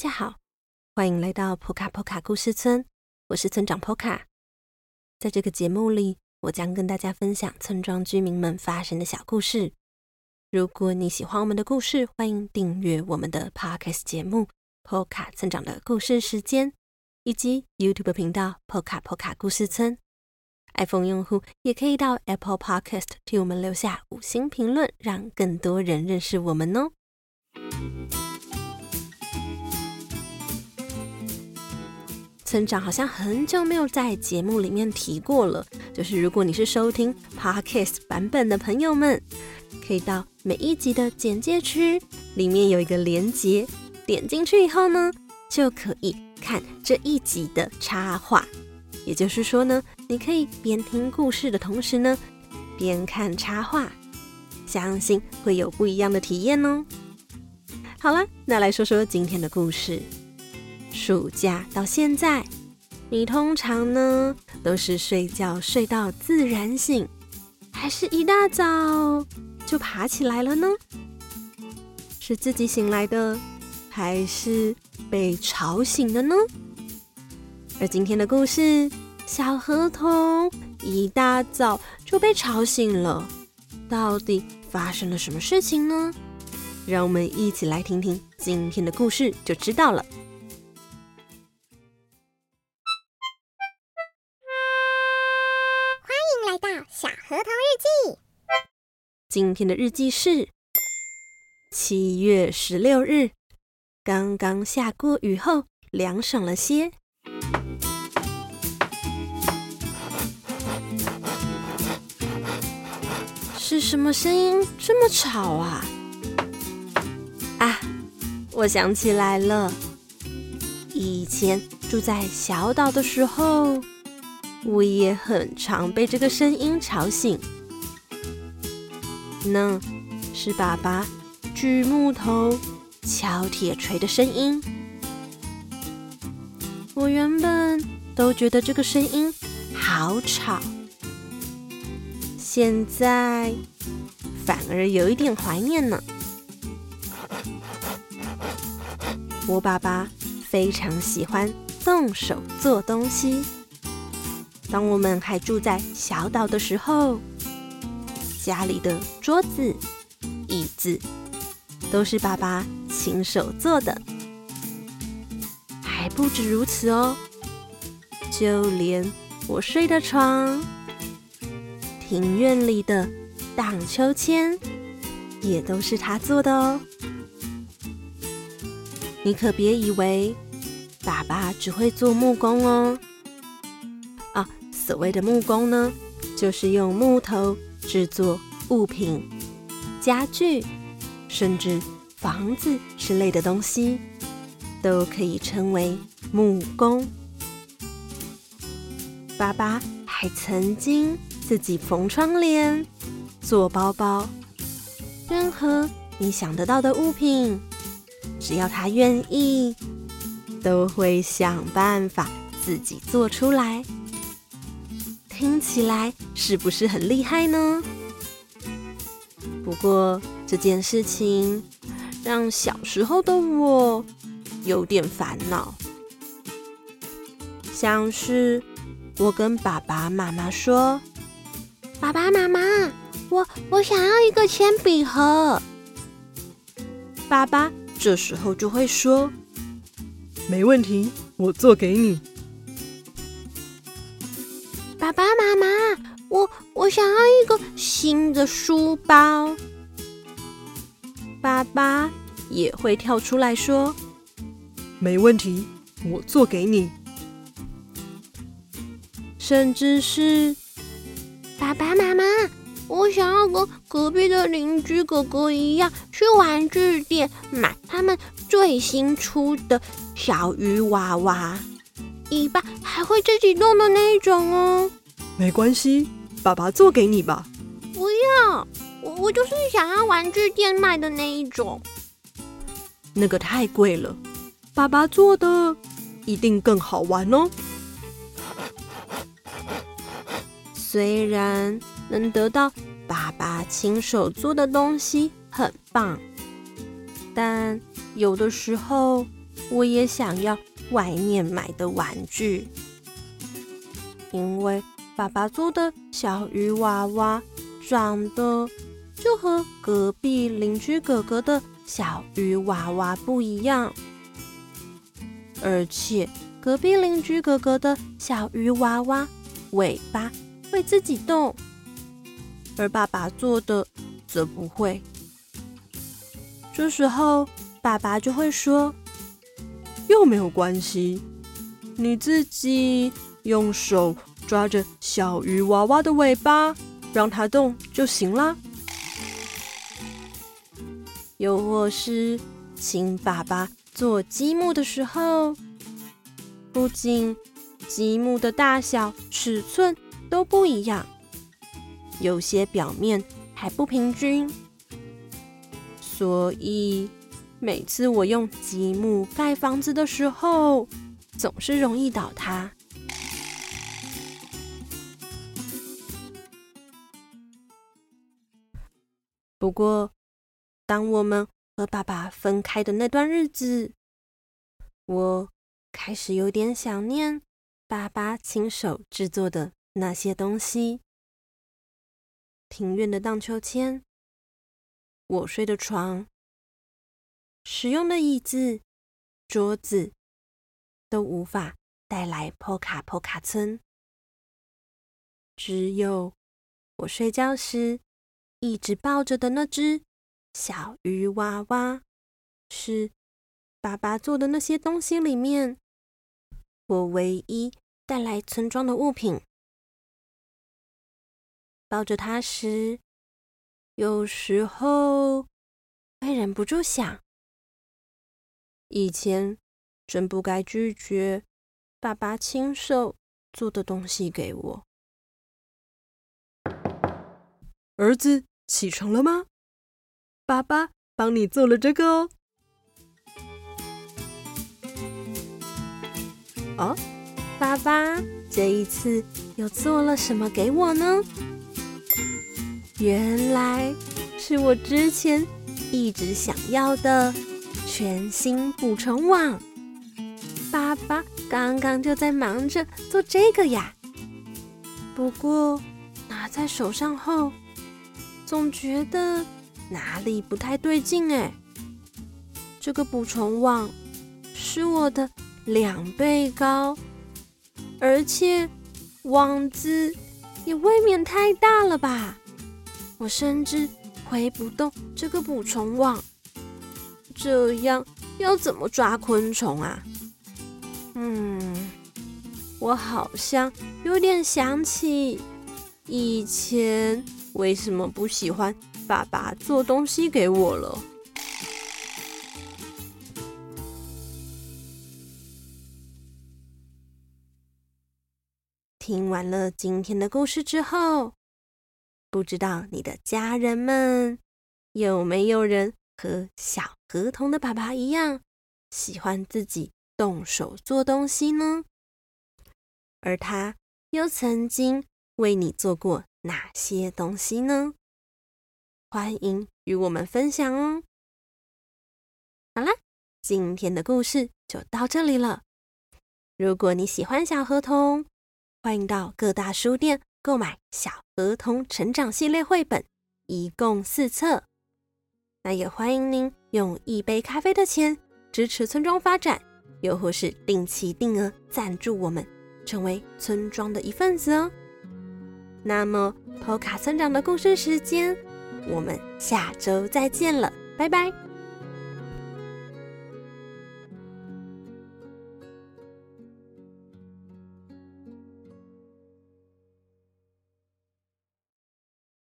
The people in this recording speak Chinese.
大家好，欢迎来到普卡普卡故事村，我是村长波卡。在这个节目里，我将跟大家分享村庄居民们发生的小故事。如果你喜欢我们的故事，欢迎订阅我们的 Podcast 节目《波卡村长的故事时间》，以及 YouTube 频道“波卡波卡故事村”。iPhone 用户也可以到 Apple Podcast 替我们留下五星评论，让更多人认识我们哦。村长好像很久没有在节目里面提过了，就是如果你是收听 Podcast 版本的朋友们，可以到每一集的简介区里面有一个连接，点进去以后呢，就可以看这一集的插画。也就是说呢，你可以边听故事的同时呢，边看插画，相信会有不一样的体验哦。好了，那来说说今天的故事。暑假到现在，你通常呢都是睡觉睡到自然醒，还是一大早就爬起来了呢？是自己醒来的，还是被吵醒的呢？而今天的故事，小河童一大早就被吵醒了，到底发生了什么事情呢？让我们一起来听听今天的故事，就知道了。今天的日记是七月十六日，刚刚下过雨后，凉爽了些。是什么声音这么吵啊？啊，我想起来了，以前住在小岛的时候，我也很常被这个声音吵醒。那是爸爸锯木头、敲铁锤的声音。我原本都觉得这个声音好吵，现在反而有一点怀念呢。我爸爸非常喜欢动手做东西。当我们还住在小岛的时候，家里的桌子、椅子都是爸爸亲手做的，还不止如此哦，就连我睡的床、庭院里的荡秋千也都是他做的哦。你可别以为爸爸只会做木工哦，啊，所谓的木工呢，就是用木头。制作物品、家具，甚至房子之类的东西，都可以称为木工。爸爸还曾经自己缝窗帘、做包包，任何你想得到的物品，只要他愿意，都会想办法自己做出来。听起来是不是很厉害呢？不过这件事情让小时候的我有点烦恼，像是我跟爸爸妈妈说：“爸爸妈妈，我我想要一个铅笔盒。”爸爸这时候就会说：“没问题，我做给你。”新的书包。”爸爸也会跳出来说：“没问题，我做给你。”甚至是爸爸妈妈，我想要跟隔壁的邻居哥哥一样，去玩具店买他们最新出的小鱼娃娃，尾巴还会自己动的那一种哦。没关系，爸爸做给你吧。我我就是想要玩具店卖的那一种。那个太贵了，爸爸做的一定更好玩哦。虽然能得到爸爸亲手做的东西很棒，但有的时候我也想要外面买的玩具，因为爸爸做的小鱼娃娃长得就和隔壁邻居哥哥的小鱼娃娃不一样，而且隔壁邻居哥哥的小鱼娃娃尾巴。会自己动，而爸爸做的则不会。这时候，爸爸就会说：“又没有关系，你自己用手抓着小鱼娃娃的尾巴，让它动就行了。”又或是请爸爸做积木的时候，不仅积木的大小、尺寸，都不一样，有些表面还不平均，所以每次我用积木盖房子的时候，总是容易倒塌。不过，当我们和爸爸分开的那段日子，我开始有点想念爸爸亲手制作的。那些东西，庭院的荡秋千，我睡的床，使用的椅子、桌子，都无法带来波卡波卡村。只有我睡觉时一直抱着的那只小鱼娃娃，是爸爸做的那些东西里面，我唯一带来村庄的物品。抱着它时，有时候会忍不住想：以前真不该拒绝爸爸亲手做的东西给我。儿子，起床了吗？爸爸帮你做了这个哦。哦，爸爸这一次又做了什么给我呢？原来是我之前一直想要的全新捕虫网。爸爸刚刚就在忙着做这个呀。不过拿在手上后，总觉得哪里不太对劲哎。这个捕虫网是我的两倍高，而且网子也未免太大了吧。我甚至挥不动这个捕虫网，这样要怎么抓昆虫啊？嗯，我好像有点想起以前为什么不喜欢爸爸做东西给我了。听完了今天的故事之后。不知道你的家人们有没有人和小河童的爸爸一样，喜欢自己动手做东西呢？而他又曾经为你做过哪些东西呢？欢迎与我们分享哦！好啦，今天的故事就到这里了。如果你喜欢小河童，欢迎到各大书店。购买《小河童成长系列》绘本，一共四册。那也欢迎您用一杯咖啡的钱支持村庄发展，又或是定期定额赞助我们，成为村庄的一份子哦。那么波卡村长的共生时间，我们下周再见了，拜拜。